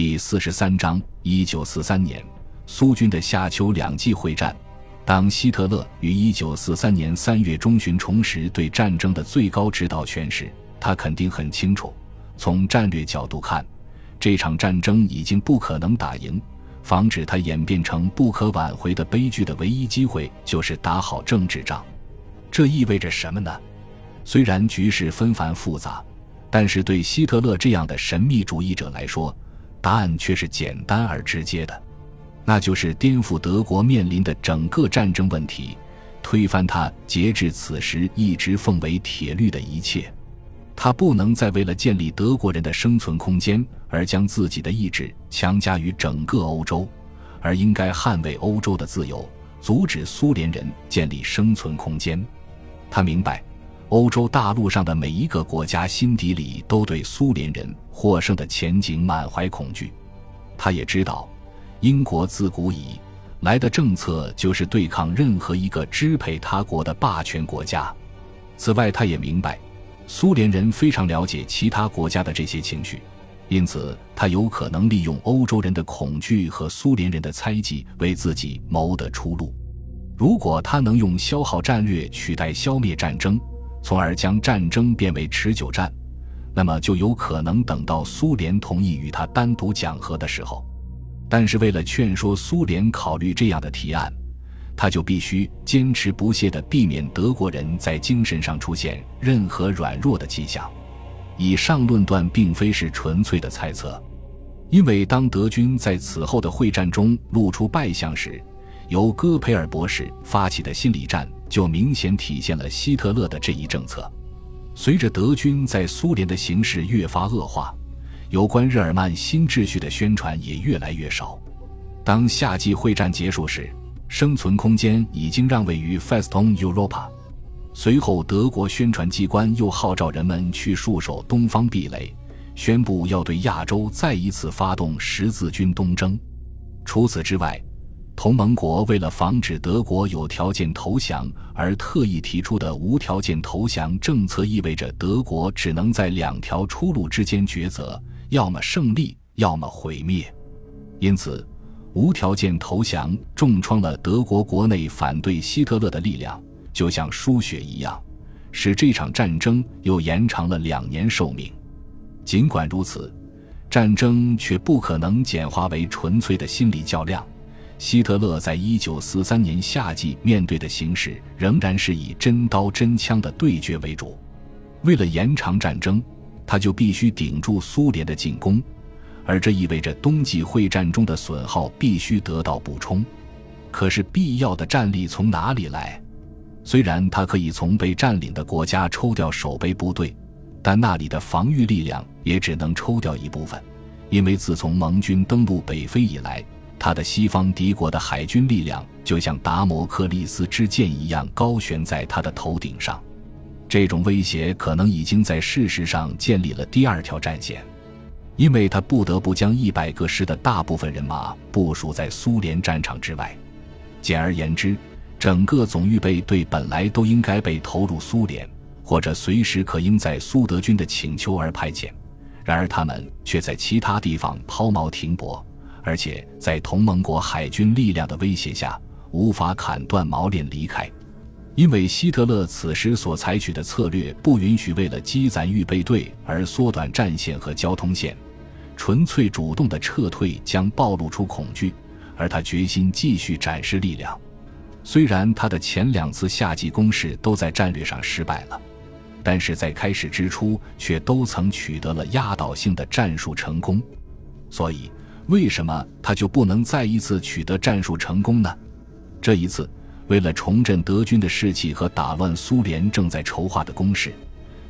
第四十三章，一九四三年，苏军的夏秋两季会战。当希特勒于一九四三年三月中旬重拾对战争的最高指导权时，他肯定很清楚，从战略角度看，这场战争已经不可能打赢。防止它演变成不可挽回的悲剧的唯一机会，就是打好政治仗。这意味着什么呢？虽然局势纷繁复杂，但是对希特勒这样的神秘主义者来说，答案却是简单而直接的，那就是颠覆德国面临的整个战争问题，推翻他截至此时一直奉为铁律的一切。他不能再为了建立德国人的生存空间而将自己的意志强加于整个欧洲，而应该捍卫欧洲的自由，阻止苏联人建立生存空间。他明白，欧洲大陆上的每一个国家心底里都对苏联人获胜的前景满怀恐惧。他也知道，英国自古以来的政策就是对抗任何一个支配他国的霸权国家。此外，他也明白。苏联人非常了解其他国家的这些情绪，因此他有可能利用欧洲人的恐惧和苏联人的猜忌为自己谋得出路。如果他能用消耗战略取代消灭战争，从而将战争变为持久战，那么就有可能等到苏联同意与他单独讲和的时候。但是为了劝说苏联考虑这样的提案。他就必须坚持不懈地避免德国人在精神上出现任何软弱的迹象。以上论断并非是纯粹的猜测，因为当德军在此后的会战中露出败相时，由戈培尔博士发起的心理战就明显体现了希特勒的这一政策。随着德军在苏联的形势越发恶化，有关日耳曼新秩序的宣传也越来越少。当夏季会战结束时，生存空间已经让位于 Festung Europa。随后，德国宣传机关又号召人们去戍守东方壁垒，宣布要对亚洲再一次发动十字军东征。除此之外，同盟国为了防止德国有条件投降而特意提出的无条件投降政策，意味着德国只能在两条出路之间抉择：要么胜利，要么毁灭。因此。无条件投降重创了德国国内反对希特勒的力量，就像输血一样，使这场战争又延长了两年寿命。尽管如此，战争却不可能简化为纯粹的心理较量。希特勒在一九四三年夏季面对的形势仍然是以真刀真枪的对决为主。为了延长战争，他就必须顶住苏联的进攻。而这意味着冬季会战中的损耗必须得到补充，可是必要的战力从哪里来？虽然他可以从被占领的国家抽调守备部队，但那里的防御力量也只能抽调一部分，因为自从盟军登陆北非以来，他的西方敌国的海军力量就像达摩克利斯之剑一样高悬在他的头顶上。这种威胁可能已经在事实上建立了第二条战线。因为他不得不将一百个师的大部分人马部署在苏联战场之外，简而言之，整个总预备队本来都应该被投入苏联，或者随时可应在苏德军的请求而派遣，然而他们却在其他地方抛锚停泊，而且在同盟国海军力量的威胁下，无法砍断锚链离开，因为希特勒此时所采取的策略不允许为了积攒预备队而缩短战线和交通线。纯粹主动的撤退将暴露出恐惧，而他决心继续展示力量。虽然他的前两次夏季攻势都在战略上失败了，但是在开始之初却都曾取得了压倒性的战术成功。所以，为什么他就不能再一次取得战术成功呢？这一次，为了重振德军的士气和打乱苏联正在筹划的攻势，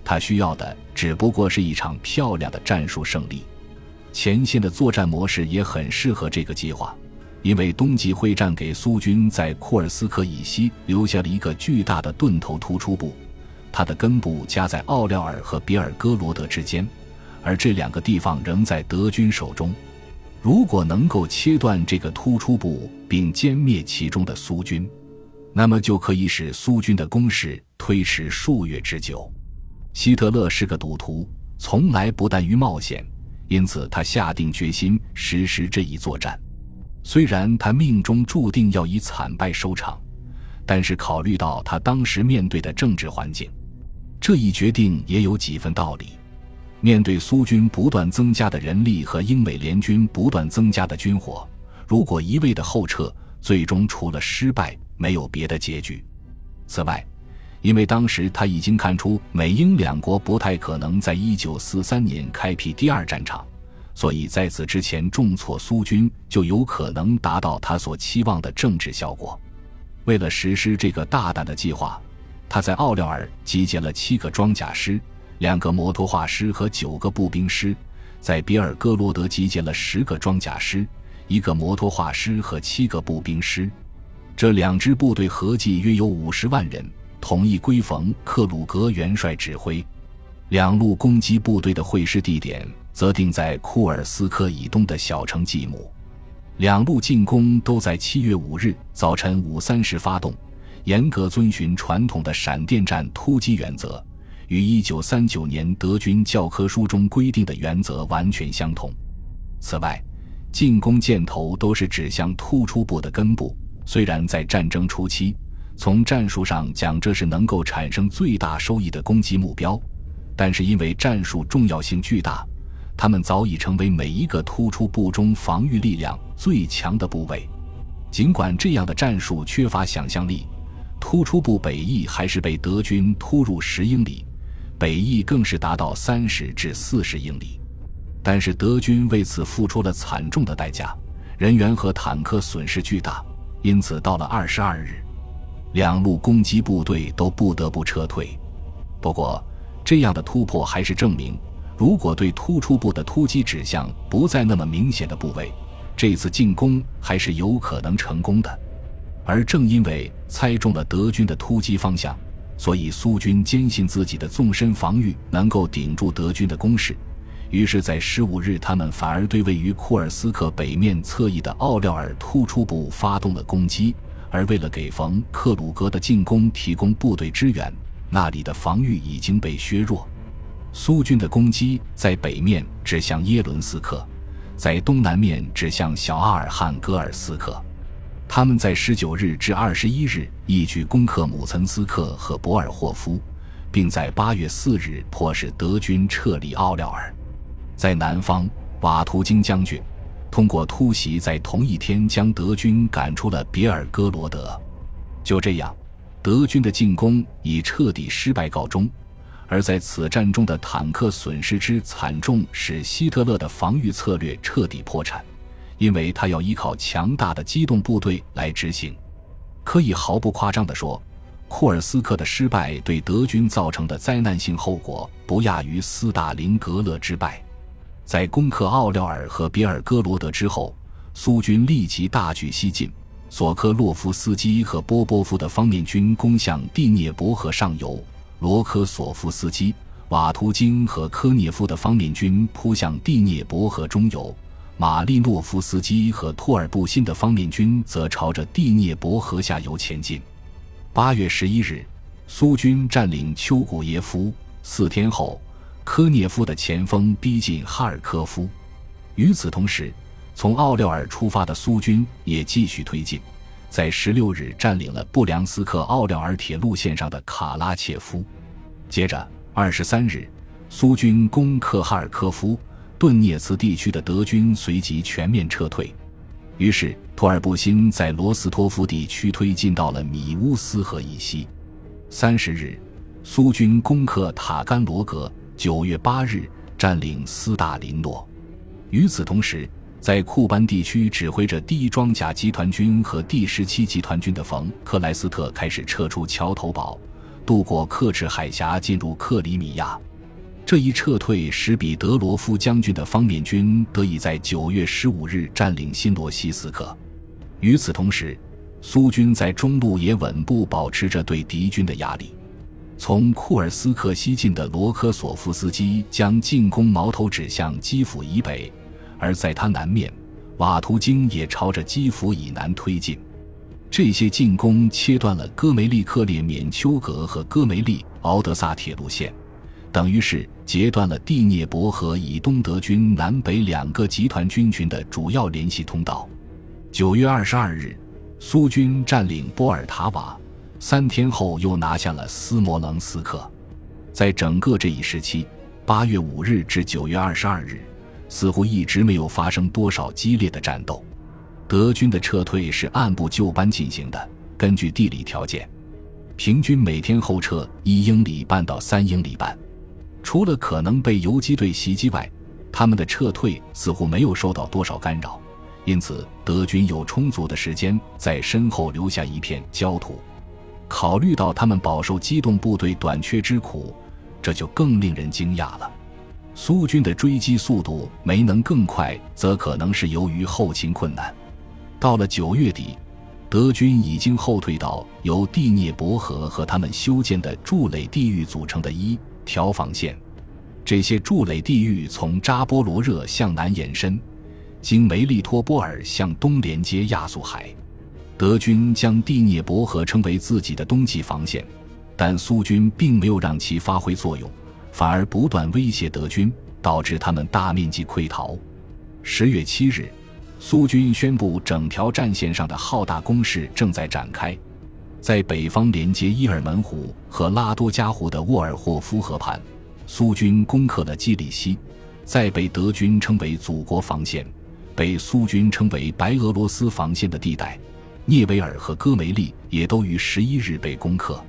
他需要的只不过是一场漂亮的战术胜利。前线的作战模式也很适合这个计划，因为冬季会战给苏军在库尔斯克以西留下了一个巨大的盾头突出部，它的根部夹在奥廖尔和比尔哥罗德之间，而这两个地方仍在德军手中。如果能够切断这个突出部并歼灭其中的苏军，那么就可以使苏军的攻势推迟数月之久。希特勒是个赌徒，从来不惮于冒险。因此他下定决心实施这一作战。虽然他命中注定要以惨败收场，但是考虑到他当时面对的政治环境，这一决定也有几分道理。面对苏军不断增加的人力和英美联军不断增加的军火，如果一味的后撤，最终除了失败没有别的结局。此外，因为当时他已经看出美英两国不太可能在一九四三年开辟第二战场。所以，在此之前重挫苏军，就有可能达到他所期望的政治效果。为了实施这个大胆的计划，他在奥廖尔集结了七个装甲师、两个摩托化师和九个步兵师；在比尔哥罗德集结了十个装甲师、一个摩托化师和七个步兵师。这两支部队合计约有五十万人，统一归冯克鲁格元帅指挥。两路攻击部队的会师地点。则定在库尔斯克以东的小城季姆，两路进攻都在七月五日早晨五三时发动，严格遵循传统的闪电战突击原则，与一九三九年德军教科书中规定的原则完全相同。此外，进攻箭头都是指向突出部的根部。虽然在战争初期，从战术上讲这是能够产生最大收益的攻击目标，但是因为战术重要性巨大。他们早已成为每一个突出部中防御力量最强的部位。尽管这样的战术缺乏想象力，突出部北翼还是被德军突入十英里，北翼更是达到三十至四十英里。但是德军为此付出了惨重的代价，人员和坦克损失巨大。因此，到了二十二日，两路攻击部队都不得不撤退。不过，这样的突破还是证明。如果对突出部的突击指向不再那么明显的部位，这次进攻还是有可能成功的。而正因为猜中了德军的突击方向，所以苏军坚信自己的纵深防御能够顶住德军的攻势。于是，在十五日，他们反而对位于库尔斯克北面侧翼的奥廖尔突出部发动了攻击。而为了给冯克鲁格的进攻提供部队支援，那里的防御已经被削弱。苏军的攻击在北面指向耶伦斯克，在东南面指向小阿尔汉戈尔斯克。他们在十九日至二十一日一举攻克姆岑斯克和博尔霍夫，并在八月四日迫使德军撤离奥廖尔。在南方，瓦图京将军通过突袭，在同一天将德军赶出了别尔哥罗德。就这样，德军的进攻以彻底失败告终。而在此战中的坦克损失之惨重，使希特勒的防御策略彻底破产，因为他要依靠强大的机动部队来执行。可以毫不夸张地说，库尔斯克的失败对德军造成的灾难性后果，不亚于斯大林格勒之败。在攻克奥廖尔和别尔哥罗德之后，苏军立即大举西进，索科洛夫斯基和波波夫的方面军攻向第聂伯河上游。罗科索夫斯基、瓦图京和科涅夫的方面军扑向第聂伯河中游，马利诺夫斯基和托尔布辛的方面军则朝着第聂伯河下游前进。八月十一日，苏军占领丘古耶夫。四天后，科涅夫的前锋逼近哈尔科夫。与此同时，从奥廖尔出发的苏军也继续推进。在十六日占领了布良斯克奥廖尔铁路线上的卡拉切夫，接着二十三日，苏军攻克哈尔科夫，顿涅茨地区的德军随即全面撤退。于是托尔布辛在罗斯托夫地区推进到了米乌斯河以西。三十日，苏军攻克塔甘罗格，九月八日占领斯大林诺。与此同时，在库班地区指挥着第一装甲集团军和第十七集团军的冯克莱斯特开始撤出桥头堡，渡过克赤海峡进入克里米亚。这一撤退使彼得罗夫将军的方面军得以在九月十五日占领新罗西斯克。与此同时，苏军在中路也稳步保持着对敌军的压力。从库尔斯克西进的罗科索夫斯基将进攻矛头指向基辅以北。而在他南面，瓦图京也朝着基辅以南推进。这些进攻切断了戈梅利克列缅丘格和戈梅利敖德萨铁路线，等于是截断了第聂伯河以东德军南北两个集团军群的主要联系通道。九月二十二日，苏军占领波尔塔瓦，三天后又拿下了斯摩棱斯克。在整个这一时期，八月五日至九月二十二日，似乎一直没有发生多少激烈的战斗。德军的撤退是按部就班进行的，根据地理条件，平均每天后撤一英里半到三英里半。除了可能被游击队袭击外，他们的撤退似乎没有受到多少干扰。因此，德军有充足的时间在身后留下一片焦土。考虑到他们饱受机动部队短缺之苦，这就更令人惊讶了。苏军的追击速度没能更快，则可能是由于后勤困难。到了九月底，德军已经后退到由第聂伯河和他们修建的筑垒地域组成的一条防线。这些筑垒地域从扎波罗热向南延伸。经梅利托波尔向东连接亚速海，德军将第聂伯河称为自己的冬季防线，但苏军并没有让其发挥作用，反而不断威胁德军，导致他们大面积溃逃。十月七日，苏军宣布整条战线上的浩大攻势正在展开，在北方连接伊尔门湖和拉多加湖的沃尔霍夫河畔，苏军攻克了基里希，在被德军称为“祖国防线”。被苏军称为白俄罗斯防线的地带，涅维尔和戈梅利也都于十一日被攻克。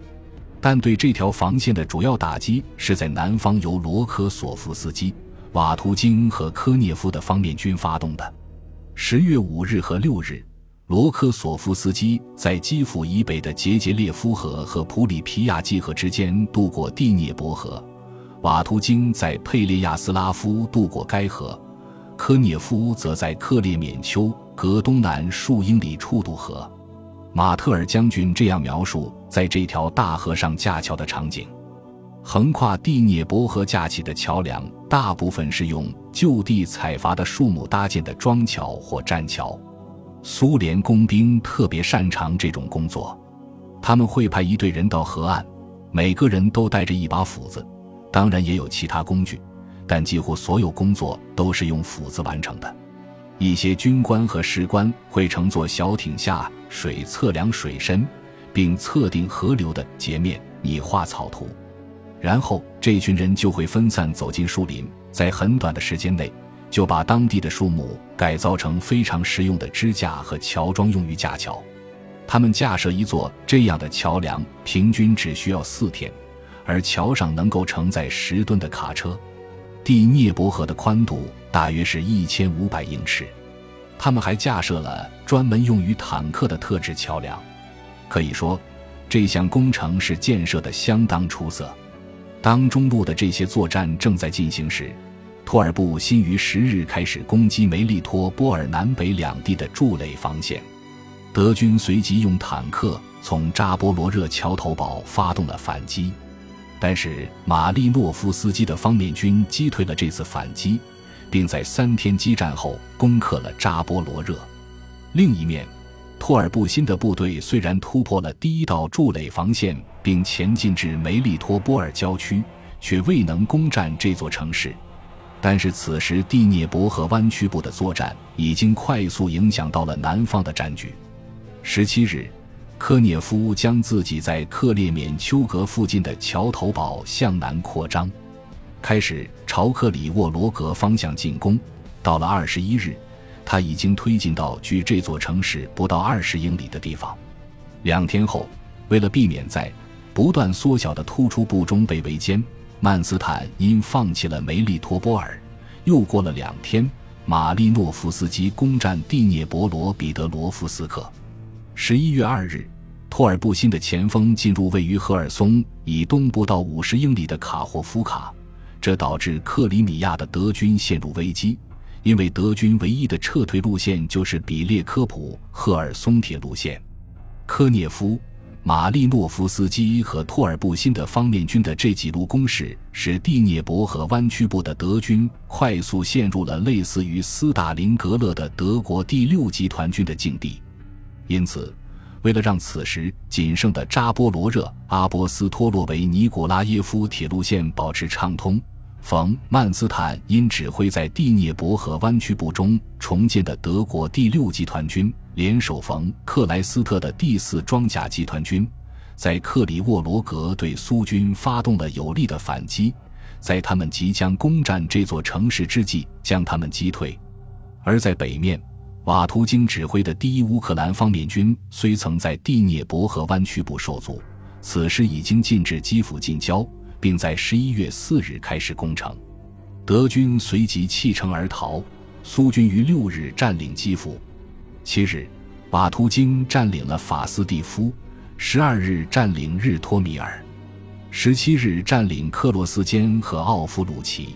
但对这条防线的主要打击是在南方由罗科索夫斯基、瓦图金和科涅夫的方面军发动的。十月五日和六日，罗科索夫斯基在基辅以北的杰杰列夫河和普里皮亚季河之间渡过第聂伯河，瓦图京在佩列亚斯拉夫渡过该河。科涅夫则在克列缅丘隔东南数英里处渡河。马特尔将军这样描述在这条大河上架桥的场景：横跨第聂伯河架起的桥梁，大部分是用就地采伐的树木搭建的桩桥或栈桥。苏联工兵特别擅长这种工作，他们会派一队人到河岸，每个人都带着一把斧子，当然也有其他工具。但几乎所有工作都是用斧子完成的。一些军官和士官会乘坐小艇下水测量水深，并测定河流的截面，拟画草图。然后这群人就会分散走进树林，在很短的时间内就把当地的树木改造成非常实用的支架和桥桩，用于架桥。他们架设一座这样的桥梁，平均只需要四天，而桥上能够承载十吨的卡车。第聂伯河的宽度大约是一千五百英尺，他们还架设了专门用于坦克的特制桥梁。可以说，这项工程是建设的相当出色。当中路的这些作战正在进行时，托尔布新于十日开始攻击梅利托波尔南北两地的筑垒防线。德军随即用坦克从扎波罗热桥头堡发动了反击。但是马利诺夫斯基的方面军击退了这次反击，并在三天激战后攻克了扎波罗热。另一面，托尔布新的部队虽然突破了第一道筑垒防线，并前进至梅利托波尔郊区，却未能攻占这座城市。但是此时第聂伯河湾区部的作战已经快速影响到了南方的战局。十七日。科涅夫将自己在克列缅丘格附近的桥头堡向南扩张，开始朝克里沃罗格方向进攻。到了二十一日，他已经推进到距这座城市不到二十英里的地方。两天后，为了避免在不断缩小的突出部中被围歼，曼斯坦因放弃了梅利托波尔。又过了两天，马利诺夫斯基攻占蒂涅伯罗彼得罗夫斯克。十一月二日，托尔布辛的前锋进入位于赫尔松以东不到五十英里的卡霍夫卡，这导致克里米亚的德军陷入危机，因为德军唯一的撤退路线就是比列科普赫尔松铁路线。科涅夫、马利诺夫斯基和托尔布辛的方面军的这几路攻势，使蒂涅伯河湾区部的德军快速陷入了类似于斯大林格勒的德国第六集团军的境地。因此，为了让此时仅剩的扎波罗热阿波斯托洛维尼古拉耶夫铁路线保持畅通，冯曼斯坦因指挥在第聂伯河湾区部中重建的德国第六集团军联手冯克莱斯特的第四装甲集团军，在克里沃罗格对苏军发动了有力的反击，在他们即将攻占这座城市之际将他们击退，而在北面。瓦图京指挥的第一乌克兰方面军虽曾在第聂伯河湾区部受阻，此时已经进至基辅近郊，并在十一月四日开始攻城。德军随即弃城而逃。苏军于六日占领基辅，七日，瓦图京占领了法斯蒂夫，十二日占领日托米尔，十七日占领克罗斯坚和奥夫鲁奇。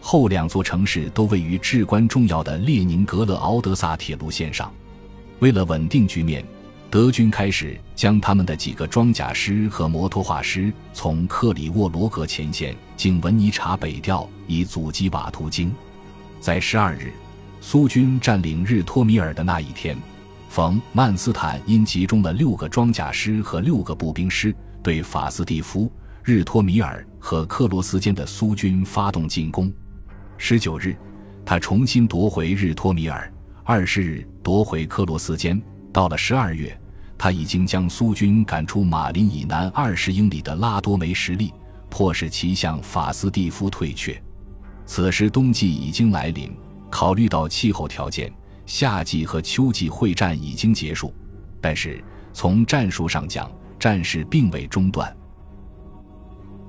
后两座城市都位于至关重要的列宁格勒敖德萨铁路线上。为了稳定局面，德军开始将他们的几个装甲师和摩托化师从克里沃罗格前线经文尼察北调，以阻击瓦图京。在十二日，苏军占领日托米尔的那一天，冯曼斯坦因集中了六个装甲师和六个步兵师，对法斯蒂夫、日托米尔和克罗斯间的苏军发动进攻。十九日，他重新夺回日托米尔；二十日夺回克罗斯间。到了十二月，他已经将苏军赶出马林以南二十英里的拉多梅什利，迫使其向法斯蒂夫退却。此时冬季已经来临，考虑到气候条件，夏季和秋季会战已经结束，但是从战术上讲，战事并未中断。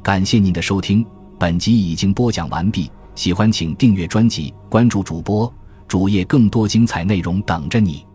感谢您的收听，本集已经播讲完毕。喜欢请订阅专辑，关注主播主页，更多精彩内容等着你。